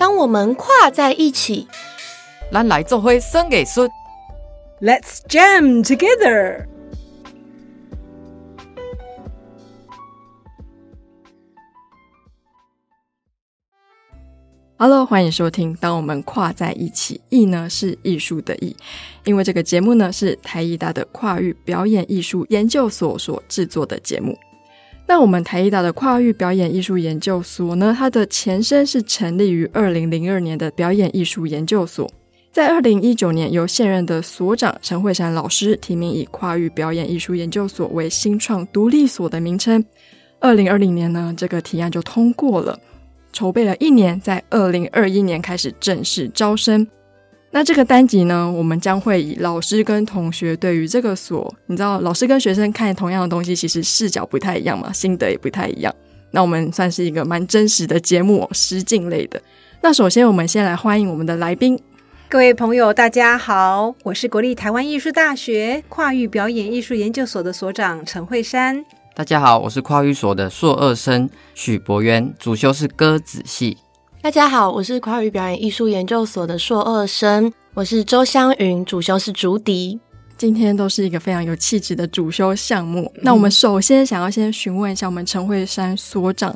当我们跨在一起，咱来做伙生艺术。Let's jam together. Hello，欢迎收听。当我们跨在一起，艺呢是艺术的艺，因为这个节目呢是台艺大的跨域表演艺术研究所所制作的节目。那我们台艺大的跨域表演艺术研究所呢，它的前身是成立于二零零二年的表演艺术研究所，在二零一九年由现任的所长陈慧珊老师提名，以跨域表演艺术研究所为新创独立所的名称。二零二零年呢，这个提案就通过了。筹备了一年，在二零二一年开始正式招生。那这个单集呢，我们将会以老师跟同学对于这个所，你知道，老师跟学生看同样的东西，其实视角不太一样嘛，心得也不太一样。那我们算是一个蛮真实的节目，实境类的。那首先，我们先来欢迎我们的来宾。各位朋友，大家好，我是国立台湾艺术大学跨域表演艺术研究所的所长陈慧珊。大家好，我是跨域所的硕二生许博渊，主修是歌子戏。大家好，我是跨域表演艺术研究所的硕二生，我是周湘云，主修是竹笛。今天都是一个非常有气质的主修项目。那我们首先想要先询问一下我们陈慧珊所长，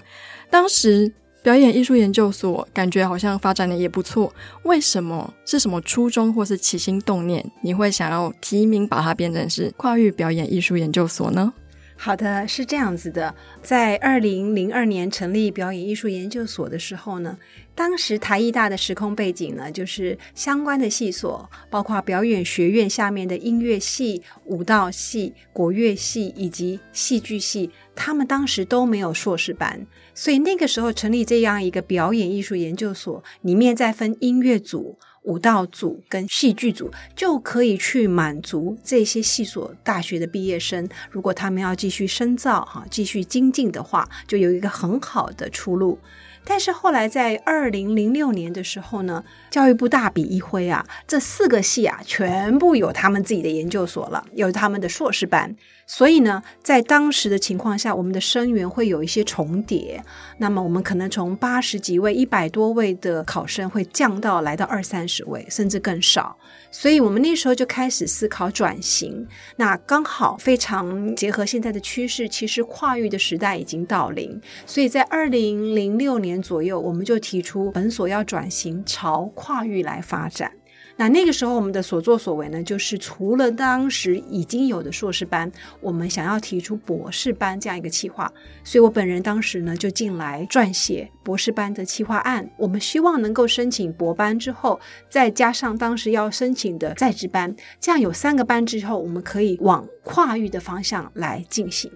当时表演艺术研究所感觉好像发展的也不错，为什么？是什么初衷或是起心动念，你会想要提名把它变成是跨域表演艺术研究所呢？好的，是这样子的，在二零零二年成立表演艺术研究所的时候呢，当时台艺大的时空背景呢，就是相关的系所，包括表演学院下面的音乐系、舞蹈系、国乐系以及戏剧系，他们当时都没有硕士班，所以那个时候成立这样一个表演艺术研究所，里面再分音乐组。舞蹈组跟戏剧组就可以去满足这些戏所大学的毕业生，如果他们要继续深造哈，继续精进的话，就有一个很好的出路。但是后来在二零零六年的时候呢，教育部大笔一挥啊，这四个系啊全部有他们自己的研究所了，有他们的硕士班。所以呢，在当时的情况下，我们的生源会有一些重叠。那么我们可能从八十几位、一百多位的考生会降到来到二三十位，甚至更少。所以我们那时候就开始思考转型。那刚好非常结合现在的趋势，其实跨域的时代已经到临。所以在二零零六年左右，我们就提出本所要转型朝跨域来发展。那那个时候，我们的所作所为呢，就是除了当时已经有的硕士班，我们想要提出博士班这样一个企划，所以我本人当时呢就进来撰写博士班的企划案。我们希望能够申请博班之后，再加上当时要申请的在职班，这样有三个班之后，我们可以往跨域的方向来进行。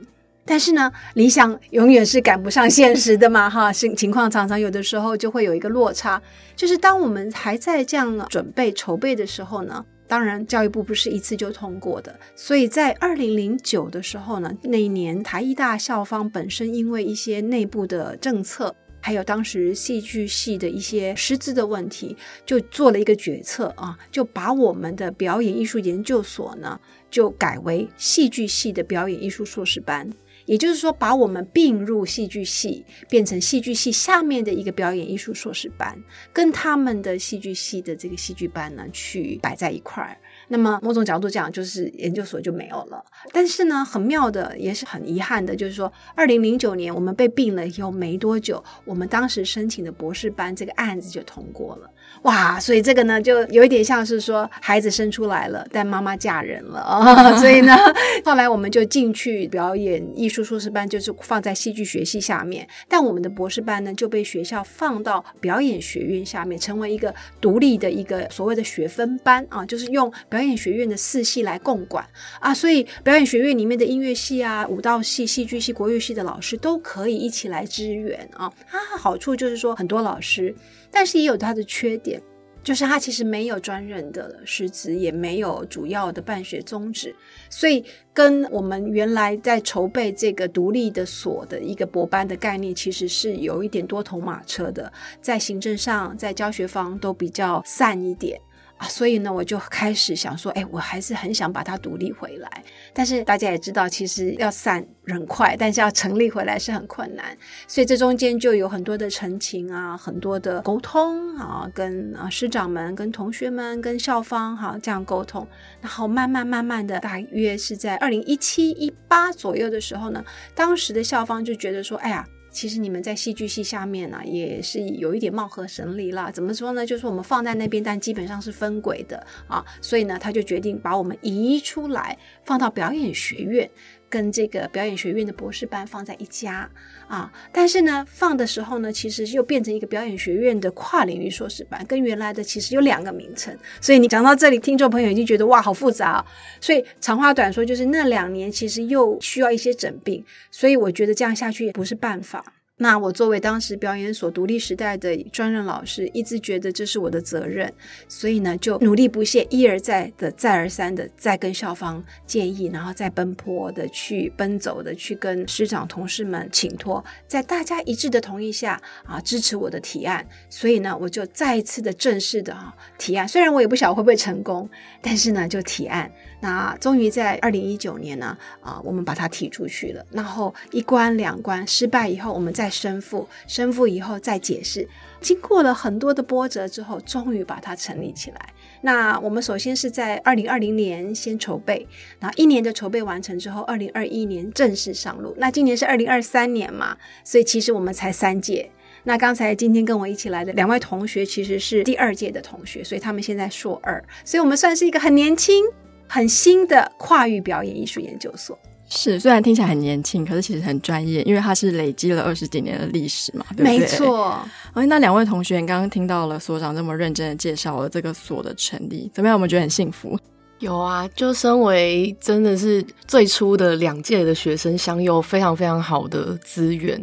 但是呢，理想永远是赶不上现实的嘛，哈，是情况常常有的时候就会有一个落差。就是当我们还在这样准备筹备的时候呢，当然教育部不是一次就通过的，所以在二零零九的时候呢，那一年台艺大校方本身因为一些内部的政策，还有当时戏剧系的一些师资的问题，就做了一个决策啊，就把我们的表演艺术研究所呢，就改为戏剧系的表演艺术硕士班。也就是说，把我们并入戏剧系，变成戏剧系下面的一个表演艺术硕士班，跟他们的戏剧系的这个戏剧班呢，去摆在一块儿。那么某种角度讲，就是研究所就没有了。但是呢，很妙的，也是很遗憾的，就是说，二零零九年我们被并了以后没多久，我们当时申请的博士班这个案子就通过了。哇，所以这个呢，就有一点像是说孩子生出来了，但妈妈嫁人了啊、所以呢，后来我们就进去表演艺术硕士班，就是放在戏剧学系下面，但我们的博士班呢就被学校放到表演学院下面，成为一个独立的一个所谓的学分班啊，就是用表演学院的四系来共管啊，所以表演学院里面的音乐系啊、舞蹈系、戏剧系、国乐系的老师都可以一起来支援啊。它好处就是说很多老师。但是也有它的缺点，就是它其实没有专任的师资，也没有主要的办学宗旨，所以跟我们原来在筹备这个独立的所的一个博班的概念，其实是有一点多头马车的，在行政上，在教学方都比较散一点。啊，所以呢，我就开始想说，哎，我还是很想把它独立回来。但是大家也知道，其实要散人快，但是要成立回来是很困难。所以这中间就有很多的陈情啊，很多的沟通啊，跟啊师长们、跟同学们、跟校方哈这样沟通。然后慢慢慢慢的，大约是在二零一七一八左右的时候呢，当时的校方就觉得说，哎呀。其实你们在戏剧系下面呢，也是有一点貌合神离了。怎么说呢？就是我们放在那边，但基本上是分轨的啊。所以呢，他就决定把我们移出来，放到表演学院，跟这个表演学院的博士班放在一家啊。但是呢，放的时候呢，其实又变成一个表演学院的跨领域硕士班，跟原来的其实有两个名称。所以你讲到这里，听众朋友已经觉得哇，好复杂。所以长话短说，就是那两年其实又需要一些整病。所以我觉得这样下去也不是办法。那我作为当时表演所独立时代的专任老师，一直觉得这是我的责任，所以呢，就努力不懈，一而再的再而三的再跟校方建议，然后再奔波的去奔走的去跟师长同事们请托，在大家一致的同意下啊，支持我的提案。所以呢，我就再一次的正式的啊提案，虽然我也不晓得会不会成功，但是呢，就提案。那终于在二零一九年呢，啊，我们把它提出去了。然后一关两关失败以后，我们再申复，申复以后再解释。经过了很多的波折之后，终于把它成立起来。那我们首先是在二零二零年先筹备，然后一年的筹备完成之后，二零二一年正式上路。那今年是二零二三年嘛，所以其实我们才三届。那刚才今天跟我一起来的两位同学其实是第二届的同学，所以他们现在硕二，所以我们算是一个很年轻。很新的跨域表演艺术研究所是，虽然听起来很年轻，可是其实很专业，因为它是累积了二十几年的历史嘛，对不对？没错。哎，那两位同学刚刚听到了所长这么认真的介绍了这个所的成立，怎么样？我们觉得很幸福。有啊，就身为真的是最初的两届的学生，享有非常非常好的资源，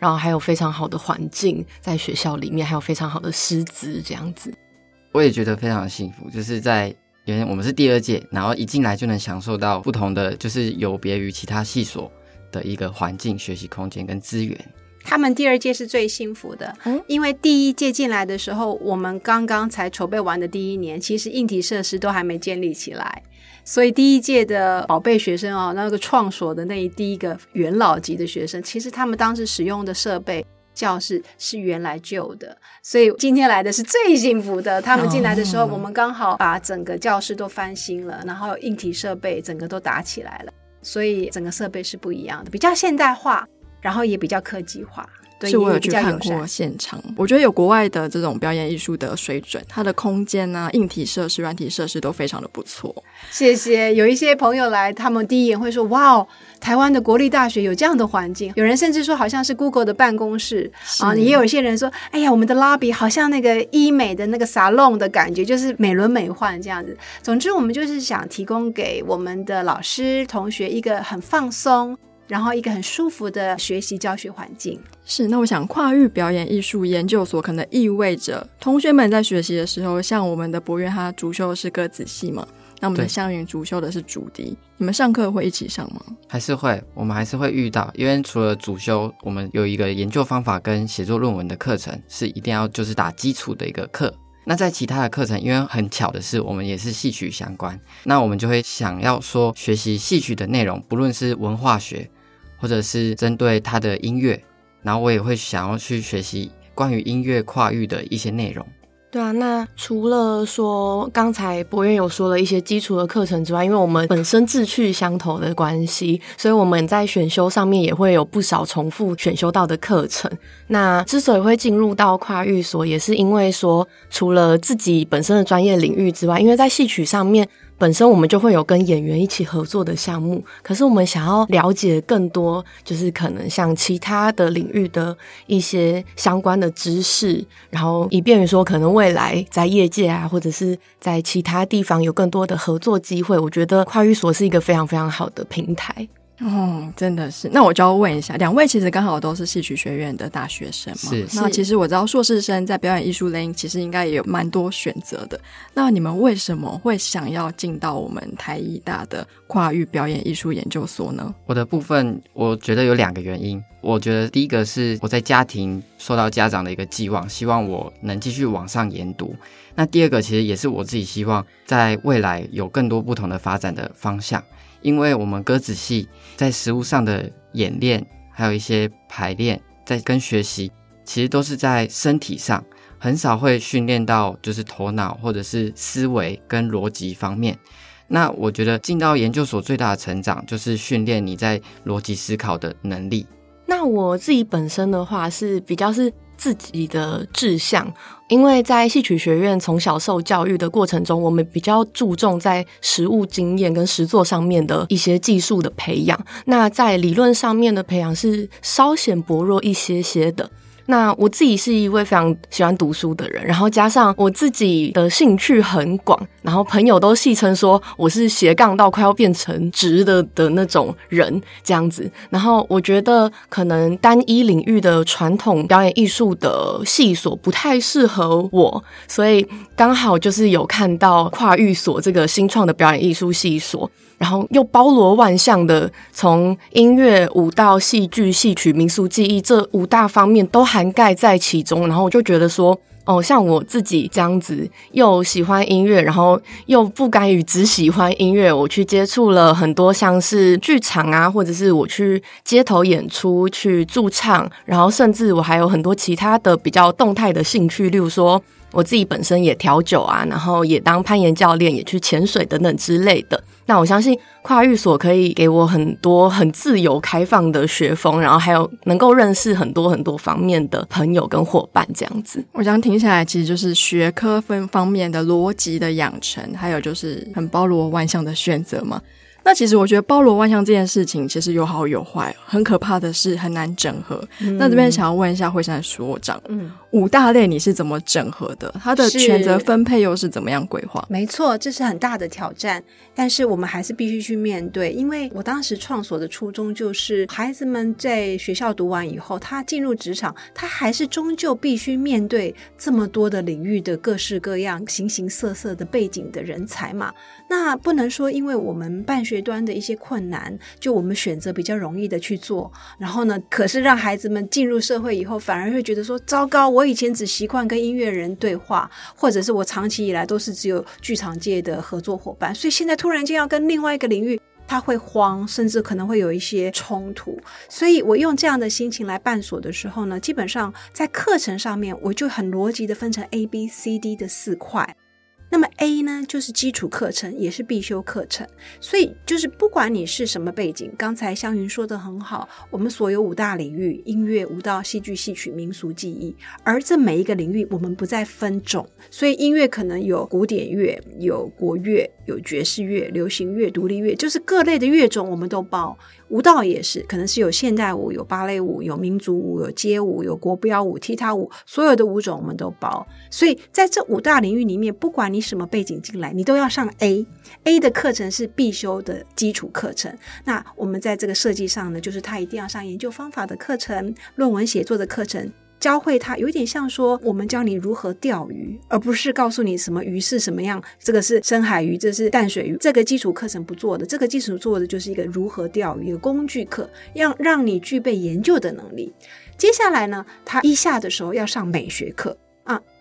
然后还有非常好的环境，在学校里面还有非常好的师资，这样子。我也觉得非常幸福，就是在。因为我们是第二届，然后一进来就能享受到不同的，就是有别于其他系所的一个环境、学习空间跟资源。他们第二届是最幸福的，因为第一届进来的时候，我们刚刚才筹备完的第一年，其实硬体设施都还没建立起来，所以第一届的宝贝学生哦，那个创所的那第一个元老级的学生，其实他们当时使用的设备。教室是原来旧的，所以今天来的是最幸福的。他们进来的时候，我们刚好把整个教室都翻新了，然后硬体设备整个都打起来了，所以整个设备是不一样的，比较现代化，然后也比较科技化。是我有去看过现场，我觉得有国外的这种表演艺术的水准，它的空间啊、硬体设施、软体设施都非常的不错。谢谢，有一些朋友来，他们第一眼会说：“哇哦，台湾的国立大学有这样的环境。”有人甚至说好像是 Google 的办公室啊，也有一些人说：“哎呀，我们的 lobby 好像那个医美的那个 salon 的感觉，就是美轮美奂这样子。”总之，我们就是想提供给我们的老师同学一个很放松。然后一个很舒服的学习教学环境是。那我想，跨域表演艺术研究所可能意味着同学们在学习的时候，像我们的博渊，他主修的是歌子戏嘛？那我们的香云主修的是竹笛，你们上课会一起上吗？还是会，我们还是会遇到，因为除了主修，我们有一个研究方法跟写作论文的课程，是一定要就是打基础的一个课。那在其他的课程，因为很巧的是，我们也是戏曲相关，那我们就会想要说学习戏曲的内容，不论是文化学。或者是针对他的音乐，然后我也会想要去学习关于音乐跨域的一些内容。对啊，那除了说刚才博院有说了一些基础的课程之外，因为我们本身志趣相投的关系，所以我们在选修上面也会有不少重复选修到的课程。那之所以会进入到跨域所，也是因为说除了自己本身的专业领域之外，因为在戏曲上面。本身我们就会有跟演员一起合作的项目，可是我们想要了解更多，就是可能像其他的领域的一些相关的知识，然后以便于说可能未来在业界啊，或者是在其他地方有更多的合作机会。我觉得跨域所是一个非常非常好的平台。哦，真的是。那我就要问一下，两位其实刚好都是戏曲学院的大学生嘛？是。那其实我知道硕士生在表演艺术类其实应该也有蛮多选择的。那你们为什么会想要进到我们台艺大的跨域表演艺术研究所呢？我的部分，我觉得有两个原因。我觉得第一个是我在家庭受到家长的一个寄望，希望我能继续往上研读。那第二个其实也是我自己希望在未来有更多不同的发展的方向。因为我们歌子戏在实物上的演练，还有一些排练，在跟学习，其实都是在身体上，很少会训练到就是头脑或者是思维跟逻辑方面。那我觉得进到研究所最大的成长，就是训练你在逻辑思考的能力。那我自己本身的话是比较是。自己的志向，因为在戏曲学院从小受教育的过程中，我们比较注重在实物经验跟实作上面的一些技术的培养。那在理论上面的培养是稍显薄弱一些些的。那我自己是一位非常喜欢读书的人，然后加上我自己的兴趣很广，然后朋友都戏称说我是斜杠到快要变成直的的那种人这样子。然后我觉得可能单一领域的传统表演艺术的系所不太适合我，所以刚好就是有看到跨域所这个新创的表演艺术系所。然后又包罗万象的，从音乐、舞蹈、戏剧、戏曲、民俗技艺这五大方面都涵盖在其中。然后我就觉得说，哦，像我自己这样子，又喜欢音乐，然后又不甘于只喜欢音乐，我去接触了很多像是剧场啊，或者是我去街头演出去驻唱，然后甚至我还有很多其他的比较动态的兴趣，例如说我自己本身也调酒啊，然后也当攀岩教练，也去潜水等等之类的。那我相信跨域所可以给我很多很自由开放的学风，然后还有能够认识很多很多方面的朋友跟伙伴，这样子。我想听下来，其实就是学科分方面的逻辑的养成，还有就是很包罗万象的选择嘛。那其实我觉得包罗万象这件事情其实有好有坏，很可怕的是很难整合。那这边想要问一下惠山所长，嗯，五大类你是怎么整合的？它的权责分配又是怎么样规划？没错，这是很大的挑战，但是我们还是必须去面对。因为我当时创所的初衷就是，孩子们在学校读完以后，他进入职场，他还是终究必须面对这么多的领域的各式各样、形形色色的背景的人才嘛。那不能说，因为我们办学端的一些困难，就我们选择比较容易的去做，然后呢，可是让孩子们进入社会以后，反而会觉得说，糟糕，我以前只习惯跟音乐人对话，或者是我长期以来都是只有剧场界的合作伙伴，所以现在突然间要跟另外一个领域，他会慌，甚至可能会有一些冲突。所以我用这样的心情来办所的时候呢，基本上在课程上面，我就很逻辑的分成 A、B、C、D 的四块。那么 A 呢，就是基础课程，也是必修课程。所以就是不管你是什么背景，刚才香云说的很好，我们所有五大领域：音乐、舞蹈、戏剧、戏曲、民俗技艺。而这每一个领域，我们不再分种。所以音乐可能有古典乐、有国乐、有爵士乐、流行乐、独立乐，就是各类的乐种我们都包。舞蹈也是，可能是有现代舞、有芭蕾舞、有民族舞、有街舞、有国标舞、踢踏舞，所有的舞种我们都包。所以在这五大领域里面，不管你什么背景进来，你都要上 A。A 的课程是必修的基础课程。那我们在这个设计上呢，就是他一定要上研究方法的课程、论文写作的课程。教会他有点像说，我们教你如何钓鱼，而不是告诉你什么鱼是什么样。这个是深海鱼，这是淡水鱼。这个基础课程不做的，这个基础做的就是一个如何钓鱼的工具课，要让你具备研究的能力。接下来呢，他一下的时候要上美学课。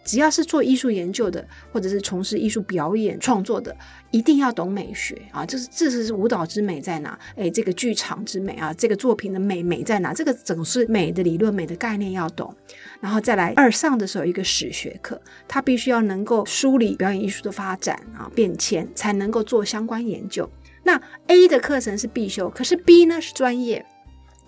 只要是做艺术研究的，或者是从事艺术表演创作的，一定要懂美学啊！就是这是舞蹈之美在哪？哎，这个剧场之美啊，这个作品的美美在哪？这个总是美的理论、美的概念要懂，然后再来二上的时候一个史学课，他必须要能够梳理表演艺术的发展啊变迁，才能够做相关研究。那 A 的课程是必修，可是 B 呢是专业。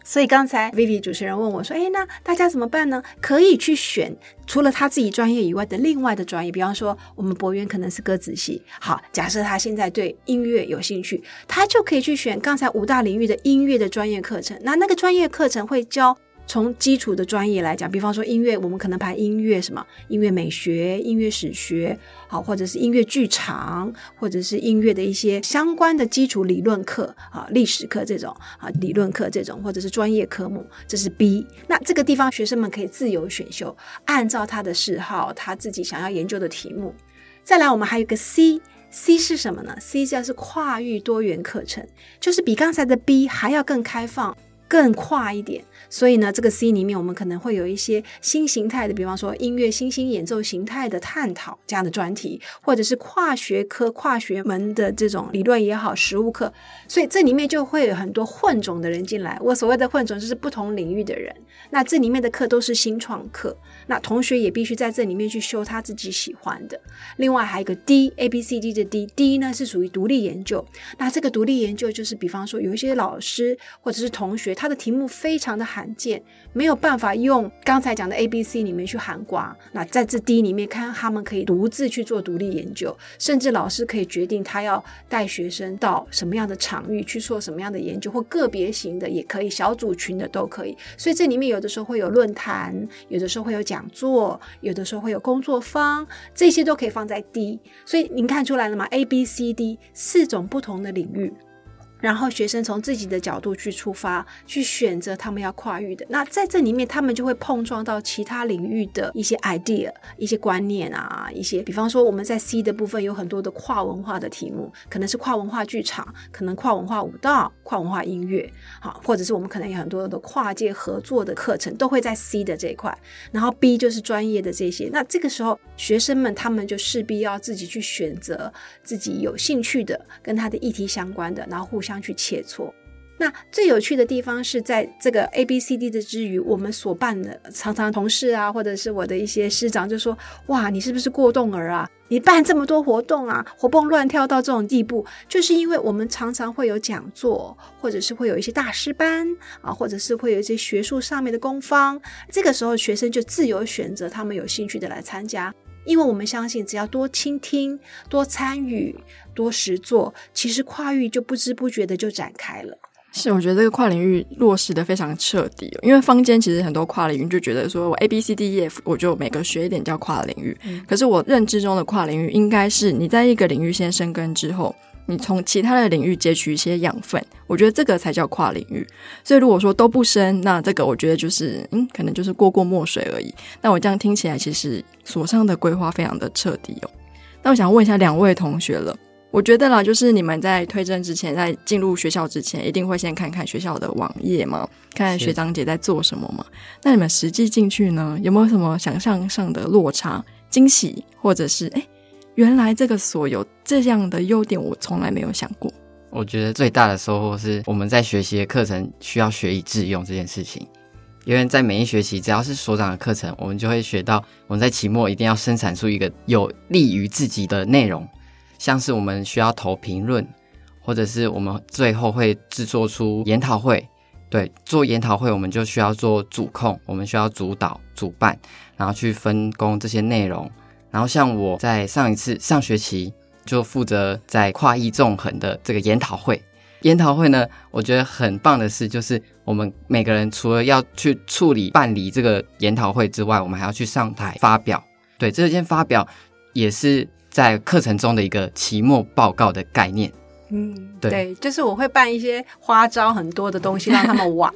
所以刚才 Vivi 主持人问我说：“哎，那大家怎么办呢？可以去选除了他自己专业以外的另外的专业，比方说我们博渊可能是歌仔戏。好，假设他现在对音乐有兴趣，他就可以去选刚才五大领域的音乐的专业课程。那那个专业课程会教从基础的专业来讲，比方说音乐，我们可能排音乐什么音乐美学、音乐史学，好，或者是音乐剧场，或者是音乐的一些相关的基础理论课啊，历史课这种啊，理论课这种，或者是专业科目，这是 B。那这个地方学生们可以自由选修，按照他的嗜好，他自己想要研究的题目。再来，我们还有个 C，C 是什么呢？C 叫是跨域多元课程，就是比刚才的 B 还要更开放。更跨一点，所以呢，这个 C 里面我们可能会有一些新形态的，比方说音乐新兴演奏形态的探讨这样的专题，或者是跨学科、跨学门的这种理论也好，实物课，所以这里面就会有很多混种的人进来。我所谓的混种就是不同领域的人，那这里面的课都是新创课，那同学也必须在这里面去修他自己喜欢的。另外还有一个 D A B C D 的 D，D 呢是属于独立研究，那这个独立研究就是比方说有一些老师或者是同学。他的题目非常的罕见，没有办法用刚才讲的 A、B、C 里面去含瓜。那在这 D 里面，看他们可以独自去做独立研究，甚至老师可以决定他要带学生到什么样的场域去做什么样的研究，或个别型的也可以，小组群的都可以。所以这里面有的时候会有论坛，有的时候会有讲座，有的时候会有工作坊，这些都可以放在 D。所以您看出来了吗？A、B、C、D 四种不同的领域。然后学生从自己的角度去出发，去选择他们要跨域的。那在这里面，他们就会碰撞到其他领域的一些 idea、一些观念啊，一些比方说我们在 C 的部分有很多的跨文化的题目，可能是跨文化剧场，可能跨文化舞蹈、跨文化音乐，好，或者是我们可能有很多的跨界合作的课程，都会在 C 的这一块。然后 B 就是专业的这些。那这个时候，学生们他们就势必要自己去选择自己有兴趣的，跟他的议题相关的，然后互相。相去切磋。那最有趣的地方是在这个 A B C D 的之余，我们所办的常常同事啊，或者是我的一些师长就说：“哇，你是不是过动儿啊？你办这么多活动啊，活蹦乱跳到这种地步，就是因为我们常常会有讲座，或者是会有一些大师班啊，或者是会有一些学术上面的工方。这个时候，学生就自由选择他们有兴趣的来参加。”因为我们相信，只要多倾听、多参与、多实做，其实跨域就不知不觉的就展开了。是，我觉得这个跨领域落实的非常彻底。因为坊间其实很多跨领域就觉得说，我 A B C D E F，我就每个学一点叫跨领域。可是我认知中的跨领域，应该是你在一个领域先生根之后。你从其他的领域截取一些养分，我觉得这个才叫跨领域。所以如果说都不深，那这个我觉得就是嗯，可能就是过过墨水而已。那我这样听起来，其实所上的规划非常的彻底哦。那我想问一下两位同学了，我觉得啦，就是你们在推甄之前，在进入学校之前，一定会先看看学校的网页嘛，看学长姐在做什么嘛。那你们实际进去呢，有没有什么想象上的落差、惊喜，或者是哎？原来这个所有这样的优点，我从来没有想过。我觉得最大的收获是我们在学习的课程需要学以致用这件事情。因为在每一学期，只要是所长的课程，我们就会学到我们在期末一定要生产出一个有利于自己的内容，像是我们需要投评论，或者是我们最后会制作出研讨会。对，做研讨会我们就需要做主控，我们需要主导、主办，然后去分工这些内容。然后像我在上一次上学期就负责在跨域纵横的这个研讨会，研讨会呢，我觉得很棒的是，就是我们每个人除了要去处理办理这个研讨会之外，我们还要去上台发表。对，这件发表也是在课程中的一个期末报告的概念。嗯，对，就是我会办一些花招很多的东西让他们玩，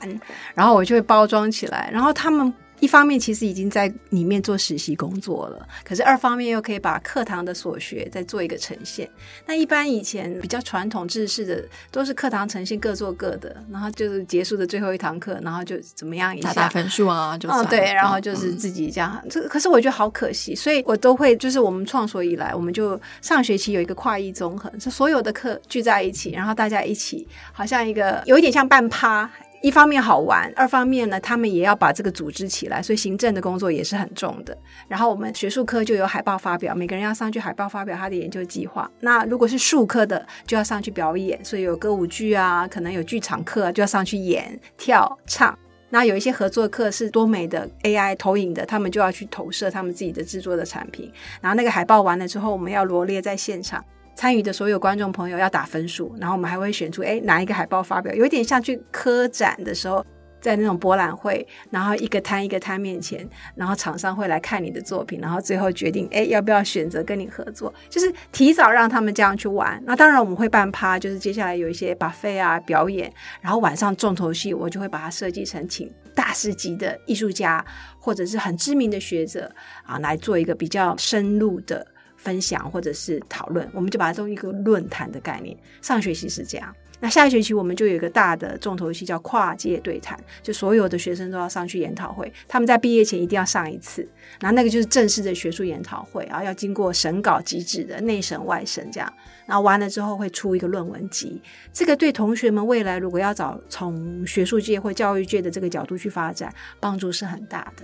然后我就会包装起来，然后他们。一方面其实已经在里面做实习工作了，可是二方面又可以把课堂的所学再做一个呈现。那一般以前比较传统制式的都是课堂呈现各做各的，然后就是结束的最后一堂课，然后就怎么样一下打分数啊，就嗯对，然后就是自己这样。这可是我觉得好可惜，所以我都会就是我们创所以来，我们就上学期有一个跨艺综合，是所有的课聚在一起，然后大家一起好像一个有一点像半趴。一方面好玩，二方面呢，他们也要把这个组织起来，所以行政的工作也是很重的。然后我们学术科就有海报发表，每个人要上去海报发表他的研究计划。那如果是术科的，就要上去表演，所以有歌舞剧啊，可能有剧场课就要上去演、跳、唱。那有一些合作课是多美的 AI 投影的，他们就要去投射他们自己的制作的产品。然后那个海报完了之后，我们要罗列在现场。参与的所有观众朋友要打分数，然后我们还会选出哎哪一个海报发表，有点像去科展的时候在那种博览会，然后一个摊一个摊面前，然后厂商会来看你的作品，然后最后决定，哎，要不要选择跟你合作？就是提早让他们这样去玩。那当然我们会办趴，就是接下来有一些 buffet 啊表演，然后晚上重头戏，我就会把它设计成请大师级的艺术家或者是很知名的学者啊来做一个比较深入的。分享或者是讨论，我们就把它做一个论坛的概念。上学期是这样，那下学期我们就有一个大的重头戏，叫跨界对谈，就所有的学生都要上去研讨会，他们在毕业前一定要上一次。然后那个就是正式的学术研讨会，然后要经过审稿机制的内审外审这样，然后完了之后会出一个论文集。这个对同学们未来如果要找从学术界或教育界的这个角度去发展，帮助是很大的。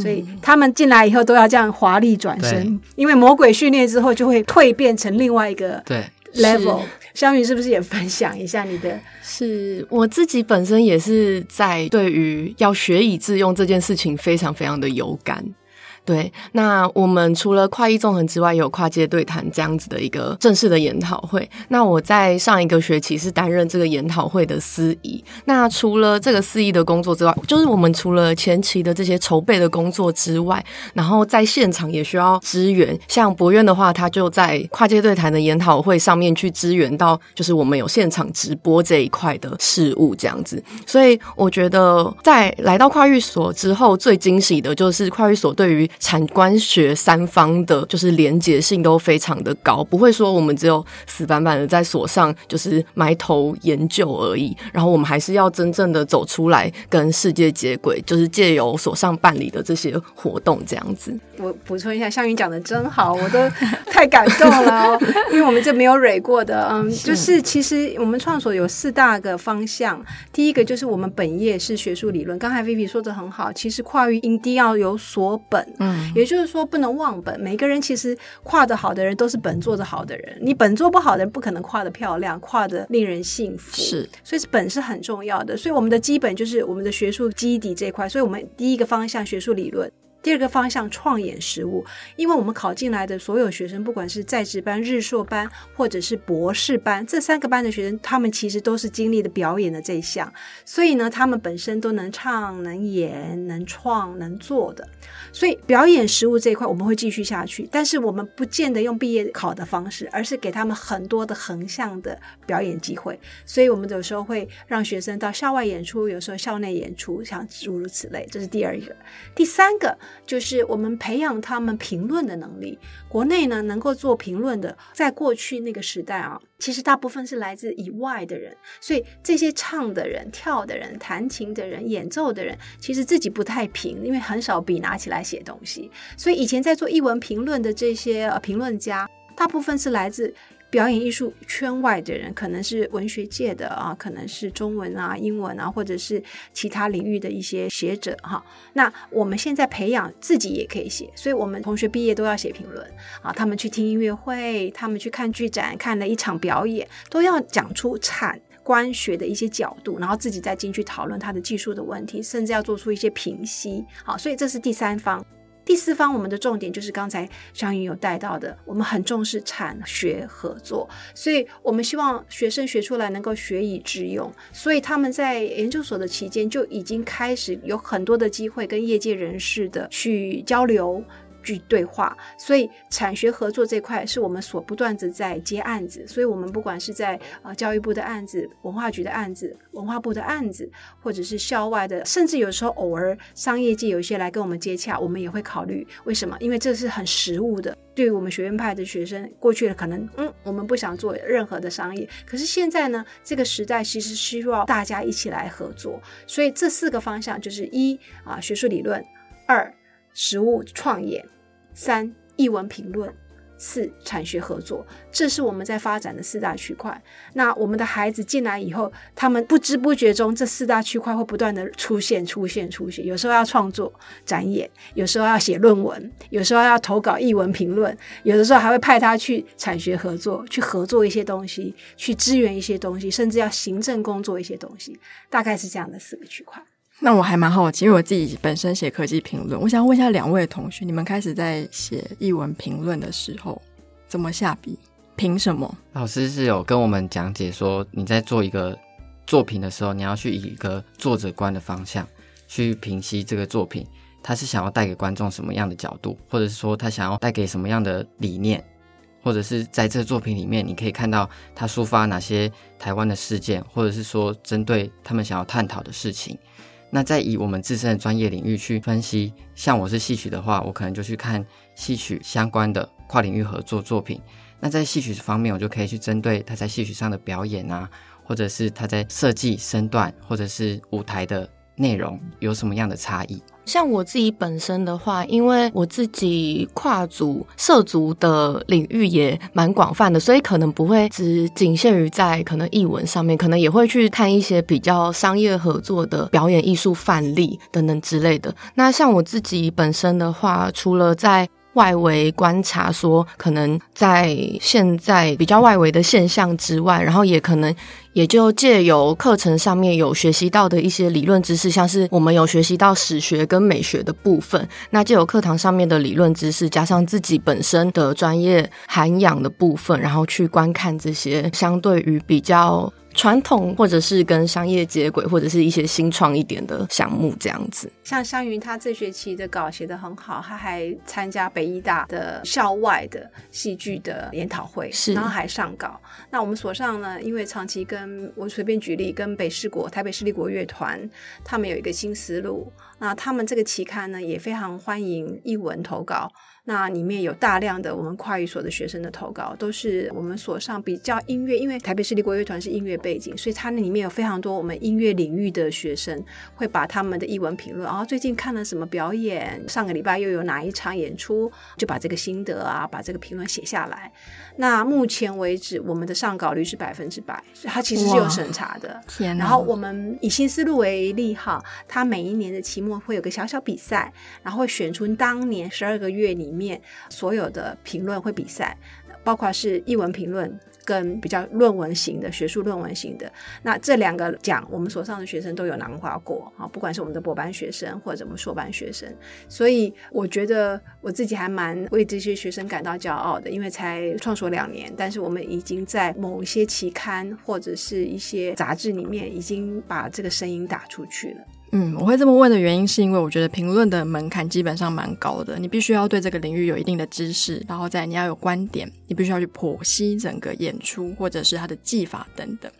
所以他们进来以后都要这样华丽转身，因为魔鬼训练之后就会蜕变成另外一个对 level。香云是不是也分享一下你的？是我自己本身也是在对于要学以致用这件事情非常非常的有感。对，那我们除了跨艺纵横之外，有跨界对谈这样子的一个正式的研讨会。那我在上一个学期是担任这个研讨会的司仪。那除了这个司仪的工作之外，就是我们除了前期的这些筹备的工作之外，然后在现场也需要支援。像博院的话，他就在跨界对谈的研讨会上面去支援到，就是我们有现场直播这一块的事物这样子。所以我觉得，在来到跨域所之后，最惊喜的就是跨域所对于产官学三方的，就是连结性都非常的高，不会说我们只有死板板的在所上就是埋头研究而已，然后我们还是要真正的走出来跟世界接轨，就是借由所上办理的这些活动这样子。我补充一下，向云讲的真好，我都太感动了，因为我们这没有蕊过的，嗯，就是其实我们创所有四大个方向，第一个就是我们本业是学术理论，刚才 Vivi 说的很好，其实跨域一定要有所本。嗯，也就是说不能忘本。每个人其实跨得好的人都是本做的好的人，你本做不好的人不可能跨得漂亮，跨得令人信服。是，所以本是很重要的。所以我们的基本就是我们的学术基底这一块。所以我们第一个方向学术理论。第二个方向创演实务，因为我们考进来的所有学生，不管是在职班、日硕班或者是博士班，这三个班的学生，他们其实都是经历的表演的这一项，所以呢，他们本身都能唱、能演、能创、能做的。所以表演实务这一块我们会继续下去，但是我们不见得用毕业考的方式，而是给他们很多的横向的表演机会。所以我们有时候会让学生到校外演出，有时候校内演出，像诸如此类。这是第二个，第三个。就是我们培养他们评论的能力。国内呢，能够做评论的，在过去那个时代啊，其实大部分是来自以外的人。所以这些唱的人、跳的人、弹琴的人、演奏的人，其实自己不太评，因为很少笔拿起来写东西。所以以前在做译文评论的这些呃评论家，大部分是来自。表演艺术圈外的人，可能是文学界的啊，可能是中文啊、英文啊，或者是其他领域的一些学者哈。那我们现在培养自己也可以写，所以我们同学毕业都要写评论啊。他们去听音乐会，他们去看剧展，看了一场表演，都要讲出产官学的一些角度，然后自己再进去讨论他的技术的问题，甚至要做出一些评析。好，所以这是第三方。第四方，我们的重点就是刚才张云有带到的，我们很重视产学合作，所以我们希望学生学出来能够学以致用，所以他们在研究所的期间就已经开始有很多的机会跟业界人士的去交流。去对话，所以产学合作这块是我们所不断的在接案子，所以我们不管是在呃教育部的案子、文化局的案子、文化部的案子，或者是校外的，甚至有时候偶尔商业界有一些来跟我们接洽，我们也会考虑。为什么？因为这是很实务的。对于我们学院派的学生，过去的可能嗯，我们不想做任何的商业，可是现在呢，这个时代其实需要大家一起来合作，所以这四个方向就是一啊学术理论，二。实物创业，三译文评论，四产学合作，这是我们在发展的四大区块。那我们的孩子进来以后，他们不知不觉中，这四大区块会不断的出现、出现、出现。有时候要创作展演，有时候要写论文，有时候要投稿译文评论，有的时候还会派他去产学合作，去合作一些东西，去支援一些东西，甚至要行政工作一些东西。大概是这样的四个区块。那我还蛮好奇，因为我自己本身写科技评论，我想问一下两位同学，你们开始在写译文评论的时候，怎么下笔？凭什么？老师是有跟我们讲解说，你在做一个作品的时候，你要去以一个作者观的方向去评析这个作品，他是想要带给观众什么样的角度，或者是说他想要带给什么样的理念，或者是在这作品里面，你可以看到他抒发哪些台湾的事件，或者是说针对他们想要探讨的事情。那再以我们自身的专业领域去分析，像我是戏曲的话，我可能就去看戏曲相关的跨领域合作作品。那在戏曲方面，我就可以去针对他在戏曲上的表演啊，或者是他在设计身段，或者是舞台的内容有什么样的差异。像我自己本身的话，因为我自己跨足涉足的领域也蛮广泛的，所以可能不会只仅限于在可能译文上面，可能也会去看一些比较商业合作的表演艺术范例等等之类的。那像我自己本身的话，除了在外围观察，说可能在现在比较外围的现象之外，然后也可能也就借由课程上面有学习到的一些理论知识，像是我们有学习到史学跟美学的部分，那借由课堂上面的理论知识，加上自己本身的专业涵养的部分，然后去观看这些相对于比较。传统或者是跟商业接轨，或者是一些新创一点的项目这样子。像香云，他这学期的稿写得很好，他还参加北医大的校外的戏剧的研讨会，是，然后还上稿。那我们所上呢，因为长期跟我随便举例，跟北市国台北市立国乐团，他们有一个新思路，那他们这个期刊呢，也非常欢迎译文投稿。那里面有大量的我们跨语所的学生的投稿，都是我们所上比较音乐，因为台北市立国乐团是音乐背景，所以它那里面有非常多我们音乐领域的学生会把他们的译文评论，然后最近看了什么表演，上个礼拜又有哪一场演出，就把这个心得啊，把这个评论写下来。那目前为止，我们的上稿率是百分之百，它其实是有审查的。天然后我们以新思路为例哈，它每一年的期末会有个小小比赛，然后会选出当年十二个月里。面所有的评论会比赛，包括是译文评论跟比较论文型的学术论文型的。那这两个奖，我们所上的学生都有拿花过啊，不管是我们的博班学生或者我们硕班学生。所以我觉得我自己还蛮为这些学生感到骄傲的，因为才创所两年，但是我们已经在某一些期刊或者是一些杂志里面，已经把这个声音打出去了。嗯，我会这么问的原因是因为我觉得评论的门槛基本上蛮高的，你必须要对这个领域有一定的知识，然后再你要有观点，你必须要去剖析整个演出或者是它的技法等等。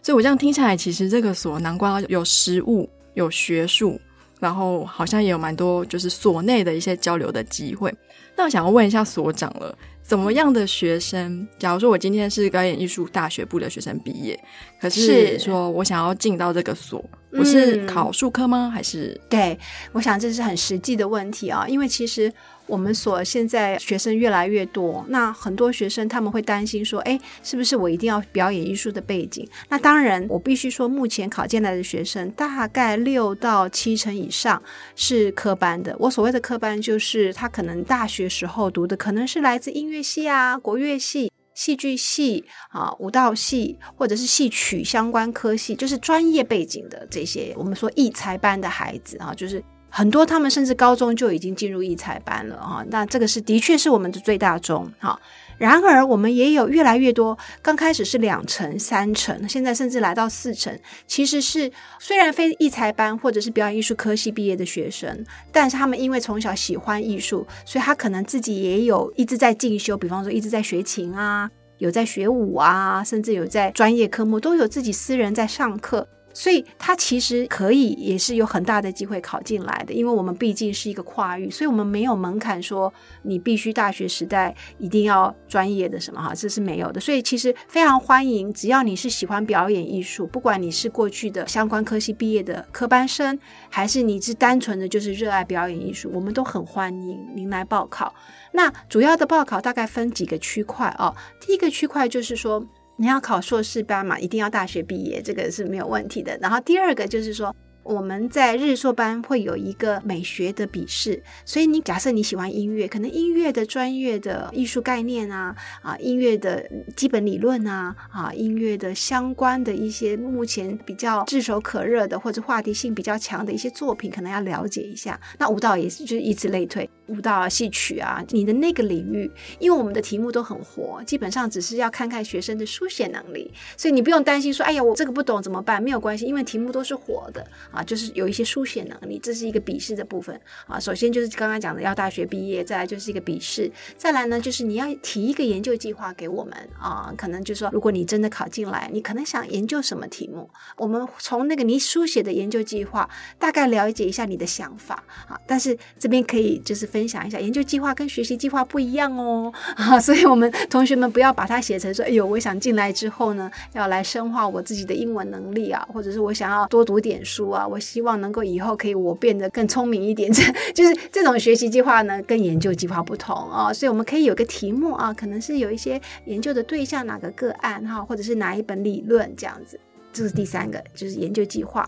所以我这样听下来，其实这个所难怪有实物、有学术，然后好像也有蛮多就是所内的一些交流的机会。那我想要问一下所长了。怎么样的学生？假如说我今天是表演艺术大学部的学生毕业，可是说我想要进到这个所，我是考数科吗？还是？对，我想这是很实际的问题啊，因为其实。我们所现在学生越来越多，那很多学生他们会担心说，哎，是不是我一定要表演艺术的背景？那当然，我必须说，目前考进来的学生大概六到七成以上是科班的。我所谓的科班，就是他可能大学时候读的可能是来自音乐系啊、国乐系、戏剧系啊、舞蹈系，或者是戏曲相关科系，就是专业背景的这些，我们说艺才班的孩子啊，就是。很多他们甚至高中就已经进入艺才班了哈，那这个是的确是我们的最大宗哈。然而我们也有越来越多，刚开始是两成、三成，现在甚至来到四成。其实是虽然非艺才班或者是表演艺术科系毕业的学生，但是他们因为从小喜欢艺术，所以他可能自己也有一直在进修，比方说一直在学琴啊，有在学舞啊，甚至有在专业科目都有自己私人在上课。所以他其实可以也是有很大的机会考进来的，因为我们毕竟是一个跨域，所以我们没有门槛说你必须大学时代一定要专业的什么哈，这是没有的。所以其实非常欢迎，只要你是喜欢表演艺术，不管你是过去的相关科系毕业的科班生，还是你是单纯的就是热爱表演艺术，我们都很欢迎您来报考。那主要的报考大概分几个区块哦，第一个区块就是说。你要考硕士班嘛，一定要大学毕业，这个是没有问题的。然后第二个就是说，我们在日硕班会有一个美学的笔试，所以你假设你喜欢音乐，可能音乐的专业的艺术概念啊，啊，音乐的基本理论啊，啊，音乐的相关的一些目前比较炙手可热的或者话题性比较强的一些作品，可能要了解一下。那舞蹈也是，就以此类推。舞蹈啊、戏曲啊，你的那个领域，因为我们的题目都很活，基本上只是要看看学生的书写能力，所以你不用担心说，哎呀，我这个不懂怎么办？没有关系，因为题目都是活的啊，就是有一些书写能力，这是一个笔试的部分啊。首先就是刚刚讲的要大学毕业，再来就是一个笔试，再来呢就是你要提一个研究计划给我们啊，可能就是说，如果你真的考进来，你可能想研究什么题目，我们从那个你书写的研究计划大概了解一下你的想法啊，但是这边可以就是分享一下，研究计划跟学习计划不一样哦。啊，所以我们同学们不要把它写成说，哎呦，我想进来之后呢，要来深化我自己的英文能力啊，或者是我想要多读点书啊，我希望能够以后可以我变得更聪明一点，这 就是这种学习计划呢，跟研究计划不同啊，所以我们可以有个题目啊，可能是有一些研究的对象哪个个案哈，或者是哪一本理论这样子，这是第三个，就是研究计划。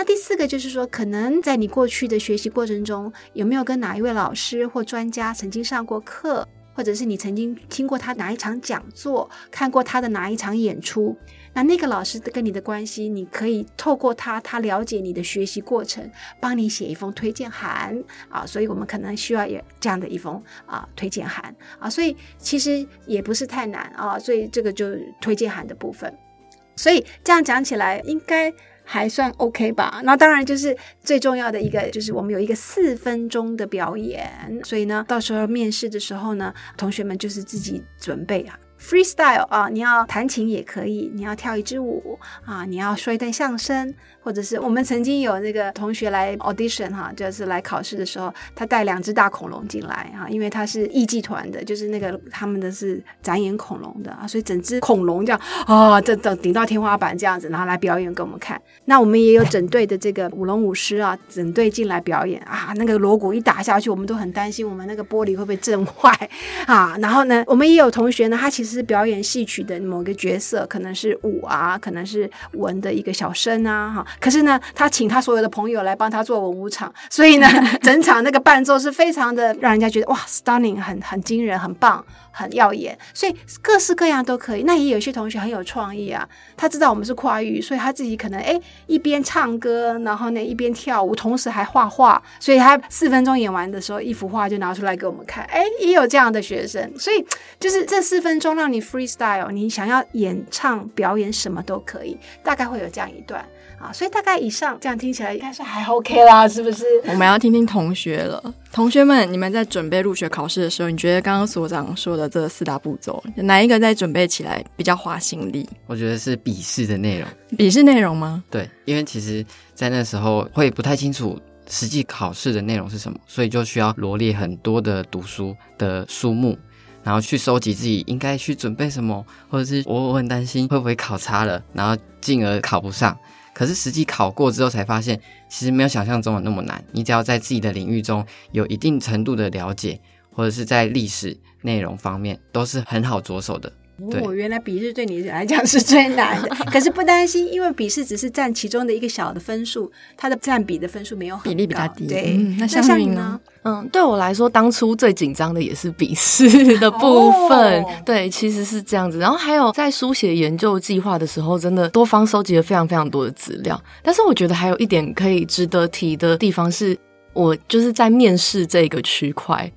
那第四个就是说，可能在你过去的学习过程中，有没有跟哪一位老师或专家曾经上过课，或者是你曾经听过他哪一场讲座，看过他的哪一场演出？那那个老师跟你的关系，你可以透过他，他了解你的学习过程，帮你写一封推荐函啊。所以我们可能需要有这样的一封啊推荐函啊。所以其实也不是太难啊。所以这个就推荐函的部分。所以这样讲起来，应该。还算 OK 吧，那当然就是最重要的一个，就是我们有一个四分钟的表演，所以呢，到时候面试的时候呢，同学们就是自己准备啊。Freestyle 啊，你要弹琴也可以，你要跳一支舞啊，你要说一段相声，或者是我们曾经有那个同学来 audition 哈，就是来考试的时候，他带两只大恐龙进来哈，因为他是艺伎团的，就是那个他们的是展演恐龙的啊，所以整只恐龙这样啊，这这顶到天花板这样子，然后来表演给我们看。那我们也有整队的这个舞龙舞狮啊，整队进来表演啊，那个锣鼓一打下去，我们都很担心我们那个玻璃会被震坏 啊。然后呢，我们也有同学呢，他其实。是表演戏曲的某个角色，可能是武啊，可能是文的一个小生啊，哈。可是呢，他请他所有的朋友来帮他做文武场，所以呢，整场那个伴奏是非常的让人家觉得哇，stunning，很很惊人，很棒。很耀眼，所以各式各样都可以。那也有些同学很有创意啊，他知道我们是跨域，所以他自己可能哎一边唱歌，然后呢一边跳舞，同时还画画。所以他四分钟演完的时候，一幅画就拿出来给我们看。哎，也有这样的学生。所以就是这四分钟让你 freestyle，你想要演唱表演什么都可以，大概会有这样一段。啊，所以大概以上这样听起来应该是还 OK 啦，是不是？我们要听听同学了。同学们，你们在准备入学考试的时候，你觉得刚刚所长说的这四大步骤，哪一个在准备起来比较花心力？我觉得是笔试的内容。笔试内容吗？对，因为其实，在那时候会不太清楚实际考试的内容是什么，所以就需要罗列很多的读书的书目，然后去收集自己应该去准备什么，或者是我我很担心会不会考差了，然后进而考不上。可是实际考过之后才发现，其实没有想象中的那么难。你只要在自己的领域中有一定程度的了解，或者是在历史内容方面，都是很好着手的。哦，原来笔试对你来讲是最难的，可是不担心，因为笔试只是占其中的一个小的分数，它的占比的分数没有比例比较低。对，那像你呢？嗯，对我来说，当初最紧张的也是笔试的部分。对，其实是这样子。然后还有在书写研究计划的时候，真的多方收集了非常非常多的资料。但是我觉得还有一点可以值得提的地方是，我就是在面试这个区块。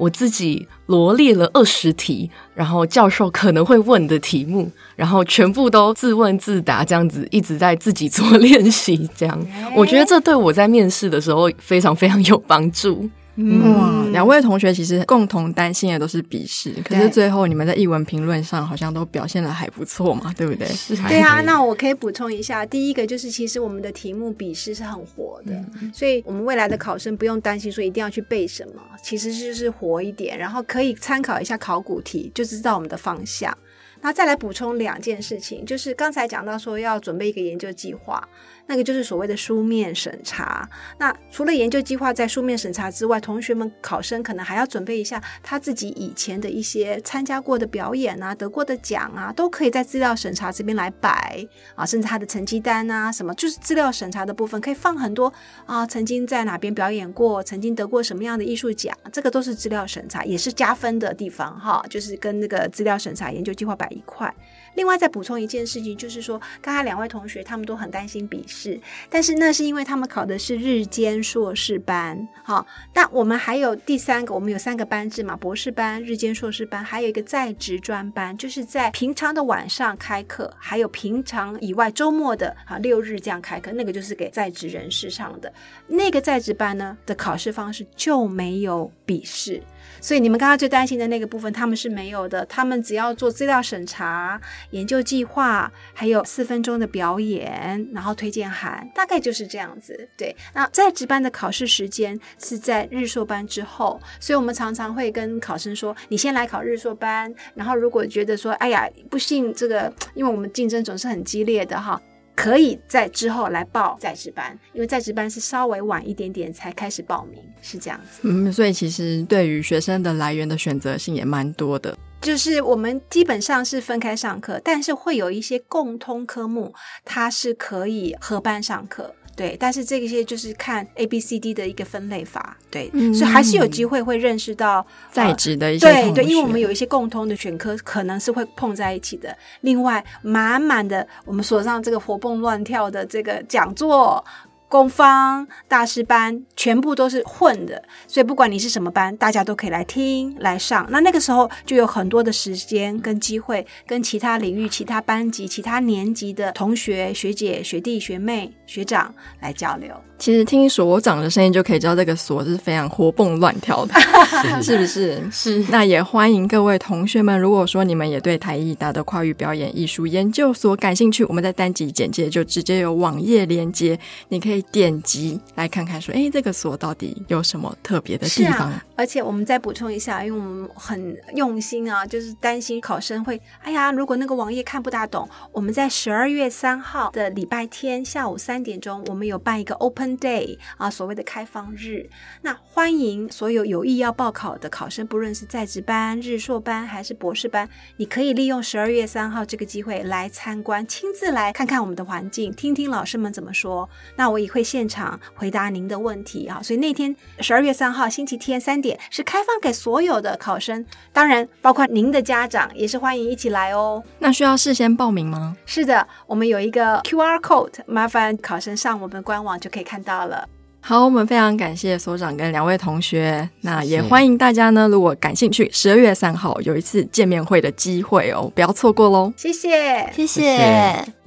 我自己罗列了二十题，然后教授可能会问的题目，然后全部都自问自答，这样子一直在自己做练习。这样，我觉得这对我在面试的时候非常非常有帮助。哇，两位同学其实共同担心的都是笔试，可是最后你们在译文评论上好像都表现的还不错嘛，对不对？对啊，那我可以补充一下，第一个就是其实我们的题目笔试是很活的，所以我们未来的考生不用担心说一定要去背什么，其实就是活一点，然后可以参考一下考古题，就知道我们的方向。那再来补充两件事情，就是刚才讲到说要准备一个研究计划。那个就是所谓的书面审查。那除了研究计划在书面审查之外，同学们考生可能还要准备一下他自己以前的一些参加过的表演啊、得过的奖啊，都可以在资料审查这边来摆啊，甚至他的成绩单啊，什么就是资料审查的部分可以放很多啊，曾经在哪边表演过，曾经得过什么样的艺术奖，这个都是资料审查，也是加分的地方哈，就是跟那个资料审查研究计划摆一块。另外再补充一件事情，就是说，刚才两位同学他们都很担心笔试，但是那是因为他们考的是日间硕士班，好，那我们还有第三个，我们有三个班制嘛，博士班、日间硕士班，还有一个在职专班，就是在平常的晚上开课，还有平常以外周末的啊六日这样开课，那个就是给在职人士上的。那个在职班呢的考试方式就没有笔试。所以你们刚刚最担心的那个部分，他们是没有的。他们只要做资料审查、研究计划，还有四分钟的表演，然后推荐函，大概就是这样子。对，那在职班的考试时间是在日硕班之后，所以我们常常会跟考生说：你先来考日硕班，然后如果觉得说，哎呀，不幸这个，因为我们竞争总是很激烈的哈。可以在之后来报在职班，因为在职班是稍微晚一点点才开始报名，是这样子。嗯，所以其实对于学生的来源的选择性也蛮多的。就是我们基本上是分开上课，但是会有一些共通科目，它是可以合班上课。对，但是这些就是看 A B C D 的一个分类法，对，所以还是有机会会认识到在职的一些对对，因为我们有一些共通的选科，可能是会碰在一起的。另外，满满的我们所上这个活蹦乱跳的这个讲座。工方大师班全部都是混的，所以不管你是什么班，大家都可以来听来上。那那个时候就有很多的时间跟机会，跟其他领域、其他班级、其他年级的同学、学姐、学弟、学妹、学长来交流。其实听所长的声音就可以知道，这个所是非常活蹦乱跳的，是不是？是。那也欢迎各位同学们，如果说你们也对台艺大的跨域表演艺术研究所感兴趣，我们在单集简介就直接有网页连接，你可以。点击来看看，说，哎，这个所到底有什么特别的地方？而且我们再补充一下，因为我们很用心啊，就是担心考生会，哎呀，如果那个网页看不大懂，我们在十二月三号的礼拜天下午三点钟，我们有办一个 Open Day 啊，所谓的开放日。那欢迎所有有意要报考的考生，不论是在职班、日硕班还是博士班，你可以利用十二月三号这个机会来参观，亲自来看看我们的环境，听听老师们怎么说。那我也会现场回答您的问题啊。所以那天十二月三号星期天三点是开放给所有的考生，当然包括您的家长也是欢迎一起来哦。那需要事先报名吗？是的，我们有一个 QR code，麻烦考生上我们官网就可以看到了。好，我们非常感谢所长跟两位同学，那也欢迎大家呢，如果感兴趣，十二月三号有一次见面会的机会哦，不要错过喽。谢谢，谢谢。